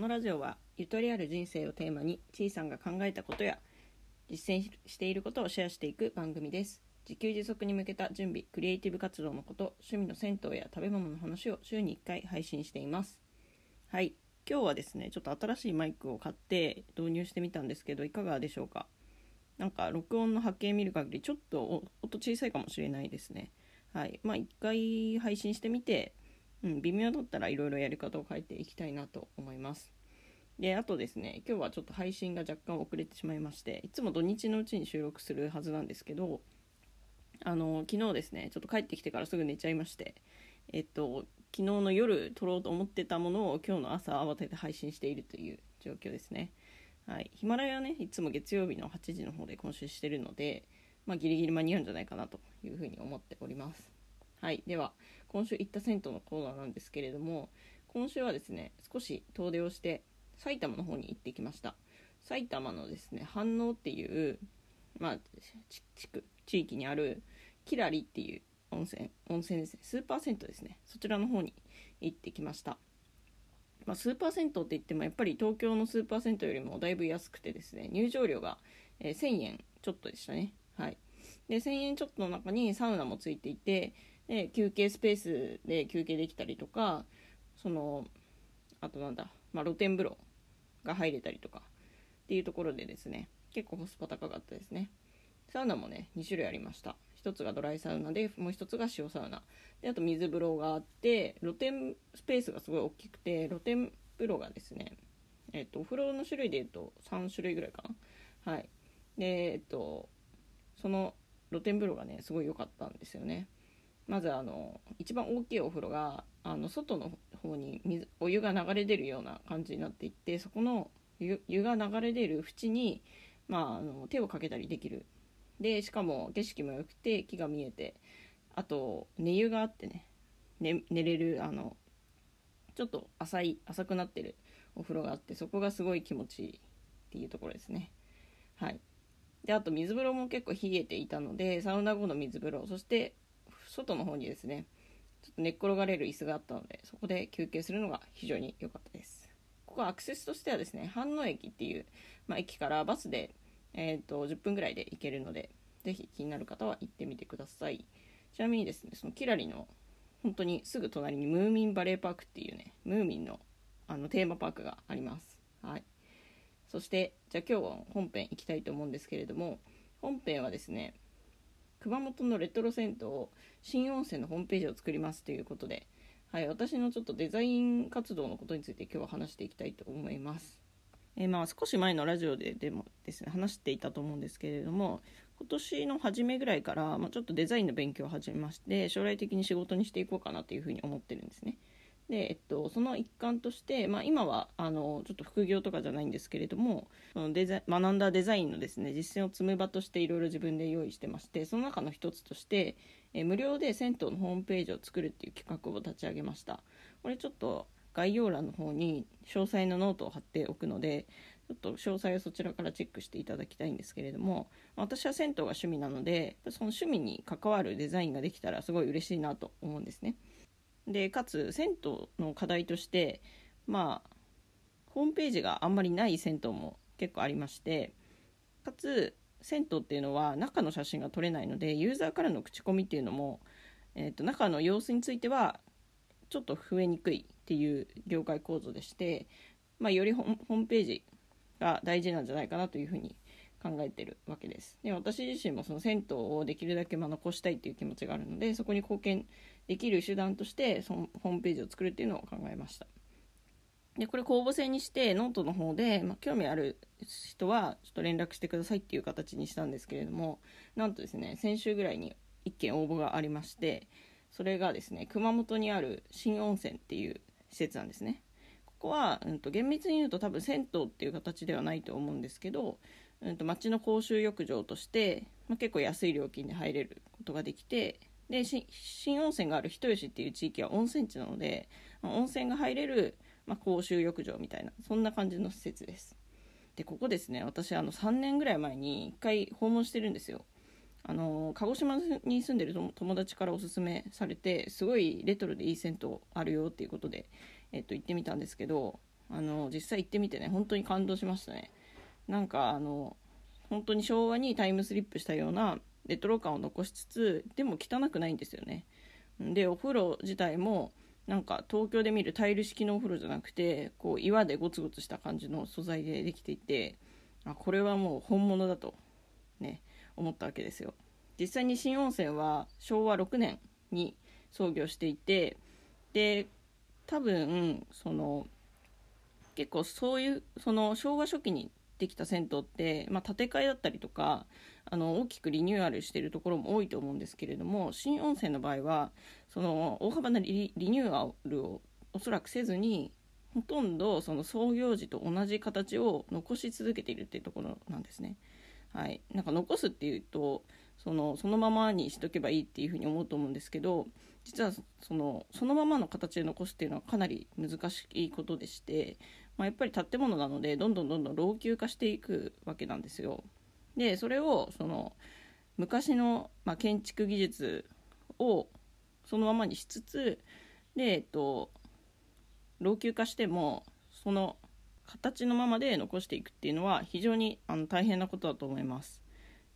のラジオはゆとりある人生をテーマにちいさんが考えたことや実践していることをシェアしていく番組です。自給自足に向けた準備クリエイティブ活動のこと趣味の銭湯や食べ物の話を週に1回配信しています。はい。今日はですねちょっと新しいマイクを買って導入してみたんですけどいかがでしょうか？なんか録音の波形見る限りちょっと音小さいかもしれないですね。はい。まあ1回配信してみてうん、微妙だったらいろいろやり方を変えていきたいなと思います。で、あとですね、今日はちょっと配信が若干遅れてしまいまして、いつも土日のうちに収録するはずなんですけど、あの、昨日ですね、ちょっと帰ってきてからすぐ寝ちゃいまして、えっと、昨日の夜撮ろうと思ってたものを今日の朝慌てて配信しているという状況ですね。はい。ヒマラヤはね、いつも月曜日の8時の方で今週してるので、まあ、ギリギリ間に合うんじゃないかなというふうに思っております。はい。では、今週行った銭湯のコーナーなんですけれども今週はですね少し遠出をして埼玉の方に行ってきました。埼玉のですね飯能っていうまあ地区地域にあるキラリっていう温泉温泉ですね。スーパー銭湯ですね。そちらの方に行ってきました。まあ、スーパー銭湯って言ってもやっぱり東京のスーパー銭湯よりもだいぶ安くてですね入場料が、え、1000円ちょっとでしたね。はい。で1000円ちょっとの中にサウナもついていてで休憩スペースで休憩できたりとかそのあとなんだ、まあ、露天風呂が入れたりとかっていうところでですね結構コスパ高かったですね。サウナもね2種類ありました。1つがドライサウナでもう1つが塩サウナ。であと水風呂があって露天スペースがすごい大きくて露天風呂がですねえっとお風呂の種類でいうと3種類ぐらいかな。はい。でえっとその露天風呂がねすごい良かったんですよね。まずあの一番大きいお風呂があの外の方に水お湯が流れ出るような感じになっていってそこの湯が流れ出る縁に、まあ、あの手をかけたりできる。でしかも景色も良くて木が見えてあと寝湯があってね。ね寝れるあのちょっと浅い浅くなってるお風呂があってそこがすごい気持ちいいっていうところですね。はい。であと水風呂も結構冷えていたのでサウナ後の水風呂そして外の方にですねちょっと寝っ転がれる椅子があったのでそこで休憩するのが非常に良かったです。ここはアクセスとしてはですね飯能駅っていう、まあ、駅からバスで、えーと、10分ぐらいで行けるのでぜひ気になる方は行ってみてください。ちなみにですねそのキラリの本当にすぐ隣にムーミンバレーパークっていうねムーミンのあのテーマパークがあります。はい。そしてじゃあ今日は本編行きたいと思うんですけれども本編はですね熊本のレトロ銭湯新温泉のホームページを作りますということで、はい、私のちょっとデザイン活動のことについて今日は話していきたいと思います。えー、まあ少し前のラジオででもですね話していたと思うんですけれども今年の初めぐらいから、まあ、ちょっとデザインの勉強を始めまして将来的に仕事にしていこうかなというふうに思ってるんですね。で、えっと、その一環として、まあ、今はあのちょっと副業とかじゃないんですけれどもそのデザ学んだデザインのですね実践を積む場としていろいろ自分で用意してましてその中の一つとしてえ無料で銭湯のホームページを作るっていう企画を立ち上げましたこれちょっと概要欄の方に詳細のノートを貼っておくのでちょっと詳細をそちらからチェックしていただきたいんですけれども私は銭湯が趣味なのでその趣味に関わるデザインができたらすごい嬉しいなと思うんですね。でかつ銭湯の課題としてまあホームページがあんまりない銭湯も結構ありましてかつ銭湯っていうのは中の写真が撮れないのでユーザーからの口コミっていうのも、えーと、中の様子についてはちょっと増えにくいっていう業界構造でして、まあ、よりホームページが大事なんじゃないかなというふうに考えてるわけです。で私自身もその銭湯をできるだけま残したいっていう気持ちがあるのでそこに貢献できる手段としてそのホームページを作るっていうのを考えました。でこれ公募制にしてノートの方で、まあ、興味ある人はちょっと連絡してくださいっていう形にしたんですけれどもなんとですね先週ぐらいに1件応募がありましてそれがですね熊本にある新温泉っていう施設なんですね。ここは、うんと、厳密に言うと多分銭湯っていう形ではないと思うんですけど、うんと、町の公衆浴場として、まあ、結構安い料金で入れることができてで新温泉がある人吉っていう地域は温泉地なので、まあ、温泉が入れる、まあ、公衆浴場みたいなそんな感じの施設です。でここですね私あの3年ぐらい前に1回訪問してるんですよ。あの鹿児島に住んでる友達からおすすめされてすごいレトロでいい銭湯あるよっていうことで、えっと、行ってみたんですけどあの実際行ってみてね本当に感動しましたね。なんかあの本当に昭和にタイムスリップしたようなレトロ感を残しつつでも汚くないんですよね。でお風呂自体もなんか東京で見るタイル式のお風呂じゃなくてこう岩でゴツゴツした感じの素材でできていてあこれはもう本物だとね思ったわけですよ。実際に新温泉は昭和6年に創業していてで多分その結構そういうその昭和初期にできた銭湯って、まあ、建て替えだったりとかあの大きくリニューアルしているところも多いと思うんですけれども新温泉の場合はその大幅なリニューアルをおそらくせずにほとんどその創業時と同じ形を残し続けているっていうところなんですね。はい、なんか残すっていうとそのそのままにしとけばいいっていうふうに思うと思うんですけど実はそのそのままの形で残すっていうのはかなり難しいことでして、まあ、やっぱり建物なのでどんどんどんどん老朽化していくわけなんですよ。でそれをその昔の、まあ、建築技術をそのままにしつつで、えっと、老朽化してもその形のままで残していくっていうのは非常にあの大変なことだと思います。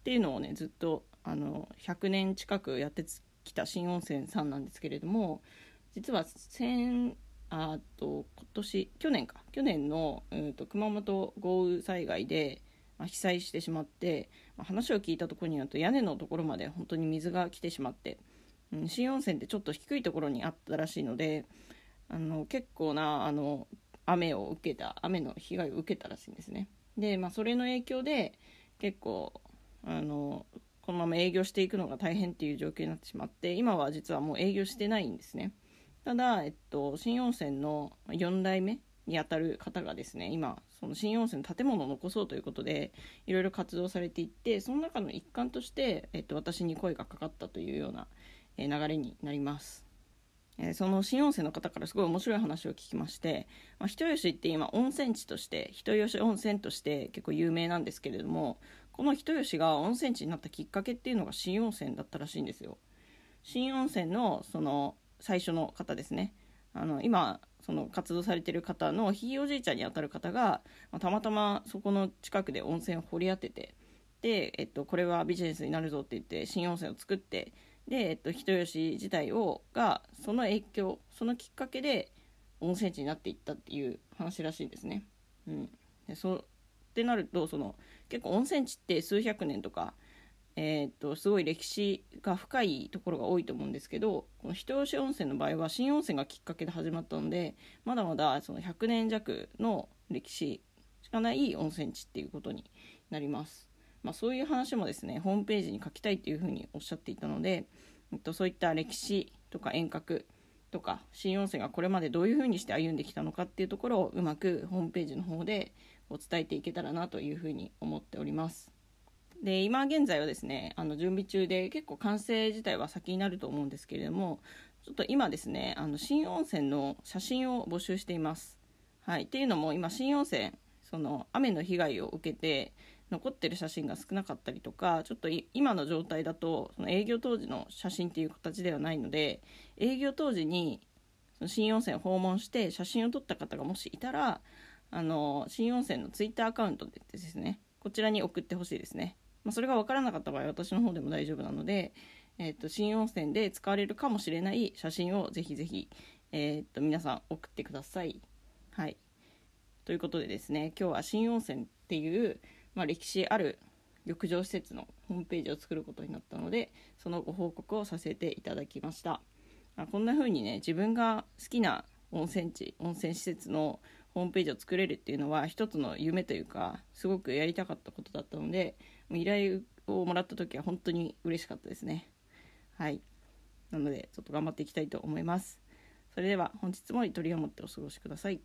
っていうのをねずっとあの100年近くやってきた新温泉さんなんですけれども実は先あと今年去年か。去年の、うんと、熊本豪雨災害で、まあ、被災してしまって、まあ、話を聞いたところによると屋根のところまで本当に水が来てしまって、うん、新温泉ってちょっと低いところにあったらしいのであの結構なあの雨を受けた雨の被害を受けたらしいんですね。で、まあ、それの影響で結構あのこのまま営業していくのが大変っていう状況になってしまって今は実はもう営業してないんですね。ただ、えっと、新温泉の4代目にあたる方がですね今その新温泉の建物を残そうということでいろいろ活動されていってその中の一環として、えっと、私に声がかかったというような、流れになります。えー、その新温泉の方からすごい面白い話を聞きまして、まあ、人吉って今温泉地として人吉温泉として結構有名なんですけれどもこの人吉が温泉地になったきっかけっていうのが新温泉だったらしいんですよ。新温泉のその最初の方ですねあの今その活動されてる方のひいおじいちゃんにあたる方が、まあ、たまたまそこの近くで温泉を掘り当ててで、えっと、これはビジネスになるぞって言って新温泉を作ってで、えっと、人吉自体をがその影響そのきっかけで温泉地になっていったっていう話らしいですね。うん、でそってなるとその結構温泉地って数百年とか、えー、っとすごい歴史が深いところが多いと思うんですけどこの人吉温泉の場合は新温泉がきっかけで始まったのでまだまだその100年弱の歴史しかない温泉地っていうことになります。まあ、そういう話もですねホームページに書きたいというふうにおっしゃっていたので、えっと、そういった歴史とか遠隔とか新温泉がこれまでどういうふうにして歩んできたのかっていうところをうまくホームページの方でお伝えていけたらなというふうに思っております。で今現在はですねあの準備中で結構完成自体は先になると思うんですけれどもちょっと今ですねあの新温泉の写真を募集しています。はい、っていうのも今新温泉その雨の被害を受けて残ってる写真が少なかったりとかちょっと今の状態だとその営業当時の写真っていう形ではないので営業当時にその新温泉を訪問して写真を撮った方がもしいたらあの新温泉のツイッターアカウントでですね。こちらに送ってほしいですね、まあ、それが分からなかった場合私の方でも大丈夫なので、えーと、新温泉で使われるかもしれない写真をぜひぜひ、えーと皆さん送ってください。はい。ということでですね今日は新温泉っていうまあ、歴史ある浴場施設のホームページを作ることになったのでそのご報告をさせていただきました、こんな風にね自分が好きな温泉地温泉施設のホームページを作れるっていうのは一つの夢というかすごくやりたかったことだったので依頼をもらった時は本当に嬉しかったですね。はい。なのでちょっと頑張っていきたいと思います。それでは本日もゆとりを持ってお過ごしください。